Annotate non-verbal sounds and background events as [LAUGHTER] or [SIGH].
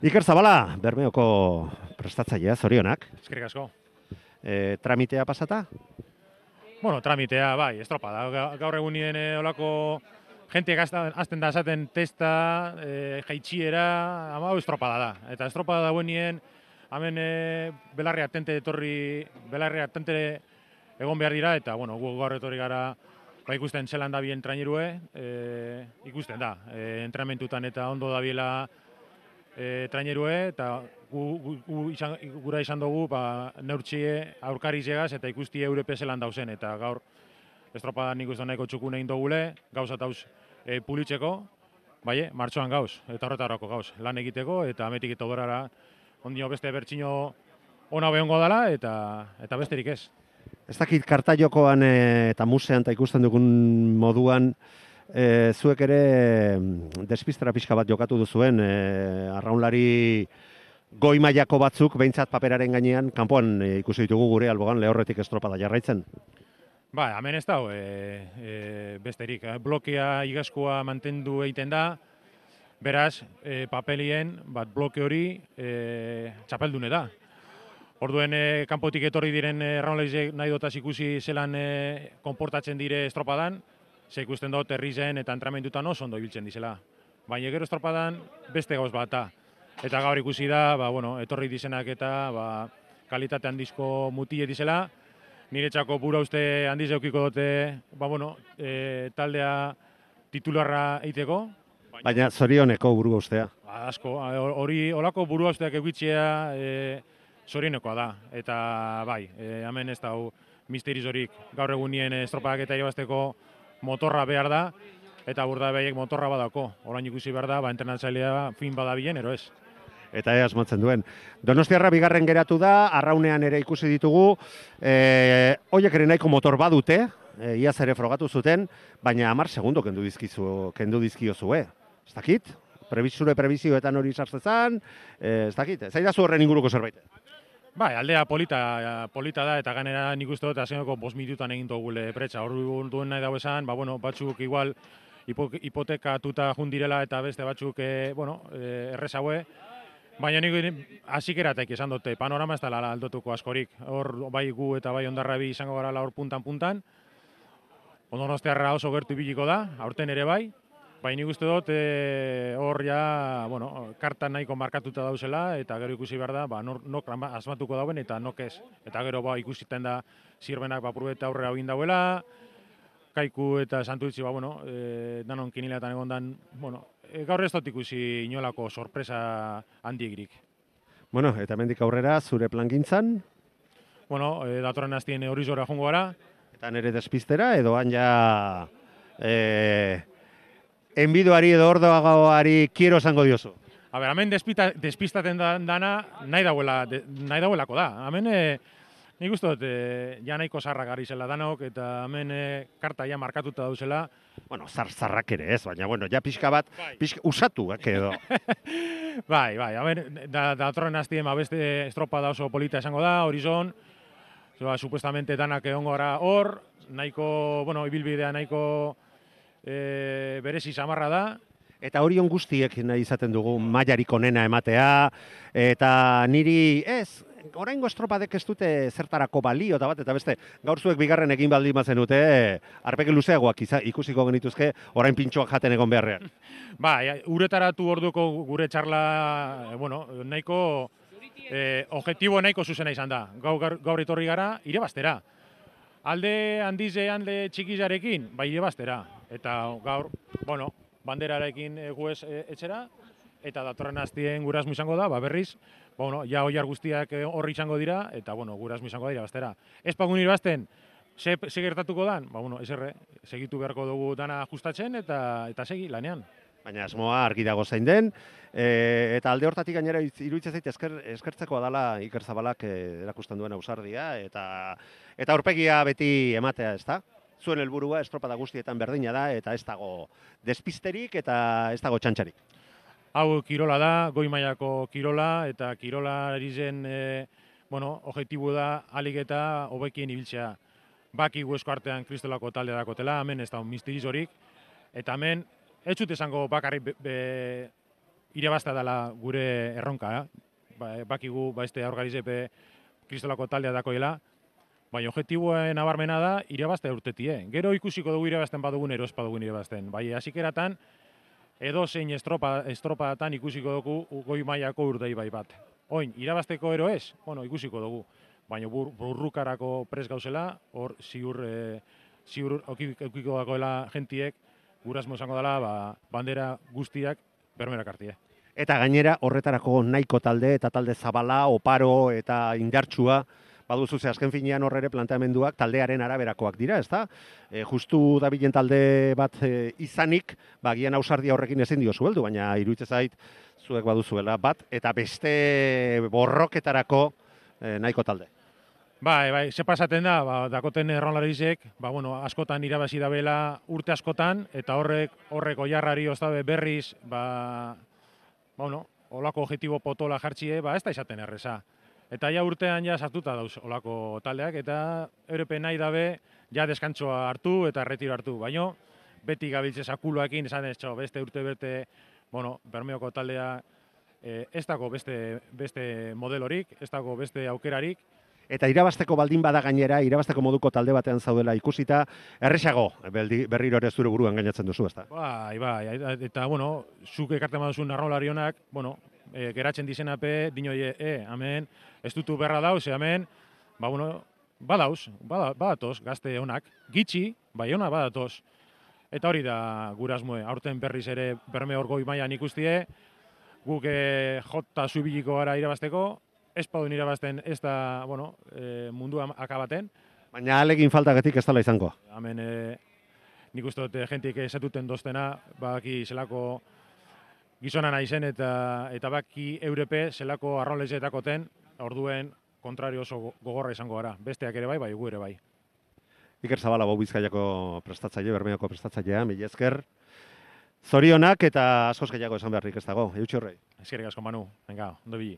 Iker Zabala, Bermeoko prestatzailea, zorionak. Eskerrik asko. E, tramitea pasata? Bueno, tramitea, bai, estropa da. Ga- Gaur egunien e, olako azta- azten da esaten testa, e, jaitxiera, ama estropada da. Eta estropada da buenien, hemen e, belarri atente etorri, belarri atente egon behar dira, eta, bueno, gu gaur etorri gara, ba, ikusten zelan da bien trainerue, e, ikusten da, e, entrenamentutan eta ondo dabiela e, trainerue, eta gu, gu, gu izan, gura izan dugu, ba, neurtxie aurkari zegaz, eta ikusti Europe zelan dauzen, eta gaur estropada nik uste nahiko txukun egin dugule, gauza tauz e, pulitzeko, bai, martxoan gauz, eta horretarako gauz, lan egiteko, eta ametik eta borara, ondio beste bertxino ona behongo dela, eta, eta besterik ez. Ez dakit kartaiokoan e, eta musean eta ikusten dugun moduan, e, zuek ere mm, despistera pixka bat jokatu duzuen, e, arraunlari goi mailako batzuk, behintzat paperaren gainean, kanpoan e, ikusi ditugu gure albogan lehorretik estropada jarraitzen. Ba, hemen ez dago, e, e, besterik. Blokea igaskoa mantendu egiten da, beraz, e, papelien, bat bloke hori e, txapeldune da. Orduen, e, kanpotik etorri diren erraunleizek nahi dotaz ikusi zelan e, konportatzen dire estropadan, ze ikusten dut herrizen eta entramentutan oso ondo ibiltzen dizela. Baina gero estropadan beste gauz bat da. Eta gaur ikusi da, ba, bueno, etorri dizenak eta ba, kalitate handizko mutile dizela, niretzako bura uste handiz eukiko dute, ba, bueno, e, taldea titularra eiteko. Baina zorioneko buru ustea. Ba, asko, hori olako buru usteak eukitzea e, zorionekoa da. Eta bai, e, hemen ez dau misterizorik gaur egunien estropak eta irabazteko motorra behar da, eta burda behiek motorra badako. Orain ikusi behar da, ba, entrenatzailea fin badabilen, ero ez. Eta ea asmatzen duen. Donostiarra bigarren geratu da, arraunean ere ikusi ditugu, e, oiek ere nahiko motor badute, e, iaz ere frogatu zuten, baina hamar segundo kendu dizkizu, kendu dizkiozue. Ez dakit? Prebizure prebizioetan hori sartzezan, e, ez dakit? Ez da horren inguruko zerbait. Bai, aldea polita, polita da, eta ganera nik uste dut azenoko bos minutan egin gule pretsa. Hor duen nahi dago esan, ba, bueno, batzuk igual hipo, hipotekatuta jundirela eta beste batzuk, e, bueno, e, errezaue. Baina nik hasikeratek esan dute, panorama ez dela aldotuko askorik. Hor bai gu eta bai ondarrabi izango gara hor puntan-puntan. Ondonostiarra oso gertu ibiliko da, aurten ere bai. Baina nik uste dut e, hor ja, bueno, karta nahiko markatuta dauzela, eta gero ikusi behar da, ba, nor, nok ama- asmatuko dauen eta nok ez. Eta gero ba, ikusiten da zirbenak ba, eta aurrera egin dauela, kaiku eta santuitzi, ba, bueno, e, danon kiniletan egon dan, bueno, e, gaur ez dut ikusi inolako sorpresa handiegirik. Bueno, eta mendik aurrera, zure plangintzan, Bueno, e, datorren hastien hori zora jongo gara, eta nere despistera, edo han ja e, enbidoari edo ordoagoari kiero esango diozu. A ber, hemen despita, despistaten da, dana nahi dauela, de, nahi dauelako da. Hemen e, nik uste dut, e, ja nahiko zarrak ari zela danok, eta hemen e, karta ja markatuta dauzela. Bueno, zar, zarrak ere ez, baina bueno, ja pixka bat, Bai. pixka, usatuak edo. [LAUGHS] bai, bai, hemen da, datorren hastien ba, beste estropa da oso polita esango da, horizon, ba, supuestamente danak egongo gara hor, nahiko, bueno, ibilbidea nahiko e, berezi samarra da, Eta horion guztiek nahi izaten dugu mailarik onena ematea, eta niri ez, oraingo estropadek ez dute zertarako balio eta bat, eta beste, gaur zuek bigarren egin baldin bazen dute, arpeke luzeagoak iza, ikusiko genituzke, orain pintxoak jaten egon beharrean. [LAUGHS] Bai, uretaratu orduko gure txarla, eh, bueno, nahiko eh, objektibo nahiko zuzena izan da. Gaur, gaur, gaur etorri gara, irebastera. Alde handize, alde txikizarekin, bai irebastera. Eta gaur, bueno, banderarekin eh, gu ez eh, etxera, eta datorren hastien gurasmu izango da, ba berriz, ba, bueno, ja oiar guztiak eh, horri izango dira, eta bueno, gurasmu izango da irabastera. Ez pagun irabazten, ze, ze gertatuko dan? Ba, bueno, eserre, segitu beharko dugu dana ajustatzen, eta, eta segi, lanean. Baina asmoa argi dago zein den, e, eta alde hortatik gainera itz- iruditzen zait esker, eskertzekoa dala Iker Zabalak erakusten duen ausardia, eta eta aurpegia beti ematea, ez da? Zuen helburua estropada guztietan berdina da, eta ez dago despisterik, eta ez dago txantxarik. Hau kirola da, goi mailako kirola, eta kirola erizen, e, bueno, objektibu da alik eta hobekien ibiltzea. Baki esko artean kristolako talde dakotela, hemen ez da misterizorik, eta hemen, ez zut esango bakarrik be, be, irabazta dela gure erronka, eh? ba, bakigu ba este aurgarizepe kristolako taldea dakoela, Bai, objektiboa nabarmena da, irabazte urtetie. Gero ikusiko dugu irabazten badugun, ero espadugun irabazten. Bai, hasikeratan edo zein estropa, estropatan ikusiko dugu goi mailako urdei bai bat. Oin, irabazteko ero ez? Bueno, ikusiko dugu. Baina bur, burrukarako pres gauzela, hor ziur, e, ziur okiko dagoela gentiek, gurasmo esango dela, ba, bandera guztiak bermerak hartie. Eta gainera horretarako nahiko talde eta talde zabala, oparo eta indartsua baduzu ze azken finean horre ere planteamenduak taldearen araberakoak dira, ezta? E, justu dabilen talde bat e, izanik, ba gian ausardia horrekin ezin dio zueldu, baina iruitze zait zuek baduzuela bat eta beste borroketarako e, nahiko talde. Bai, bai, ze pasaten da, ba, dakoten erronlarizek, ba, bueno, askotan irabazi dabela urte askotan, eta horrek, horrek oiarrari oztabe berriz, ba, bueno, olako objetibo potola jartxie, ba, ez da izaten erreza. Eta ja urtean ja sartuta dauz olako taldeak, eta Europe nahi dabe ja deskantsoa hartu eta retiro hartu. Baino, beti gabiltze sakuloekin esan ez, beste urte berte, bueno, bermeoko taldea e, ez dago beste, beste modelorik, ez dago beste aukerarik, Eta irabasteko baldin bada gainera, irabasteko moduko talde batean zaudela ikusita, erresago, berriro ere zure buruan gainatzen duzu, ezta? Bai, bai, eta, bueno, zuk ekartzen baduzun arrolarionak, bueno, e, geratzen dizenape, dinoie, e, amen, ez dutu berra dauz, e, amen, ba, bueno, badauz, badatoz, gazte honak, gitxi, bai ona badatoz. Eta hori da gurasmoe, aurten berriz ere berme orgoi mailan ikustie, guk e, jota zubiliko gara irabazteko, ez paudun irabazten ez da, bueno, e, mundu akabaten. Baina alegin faltagetik ez dala izango. Hemen, e, nik uste dut, jentik esatuten doztena, baki zelako gizona naizen eta eta baki Europe zelako arrolezetakoten orduen kontrario oso gogorra izango gara. Besteak ere bai, bai, gu ere bai. Iker Zabala, bau bizkaiako prestatzaile, bermeoko prestatzailea, mila esker. Zorionak eta askoz gehiago esan beharrik ez dago, eutxorrei. Ezkerrik asko, Manu. Venga, ondo bili.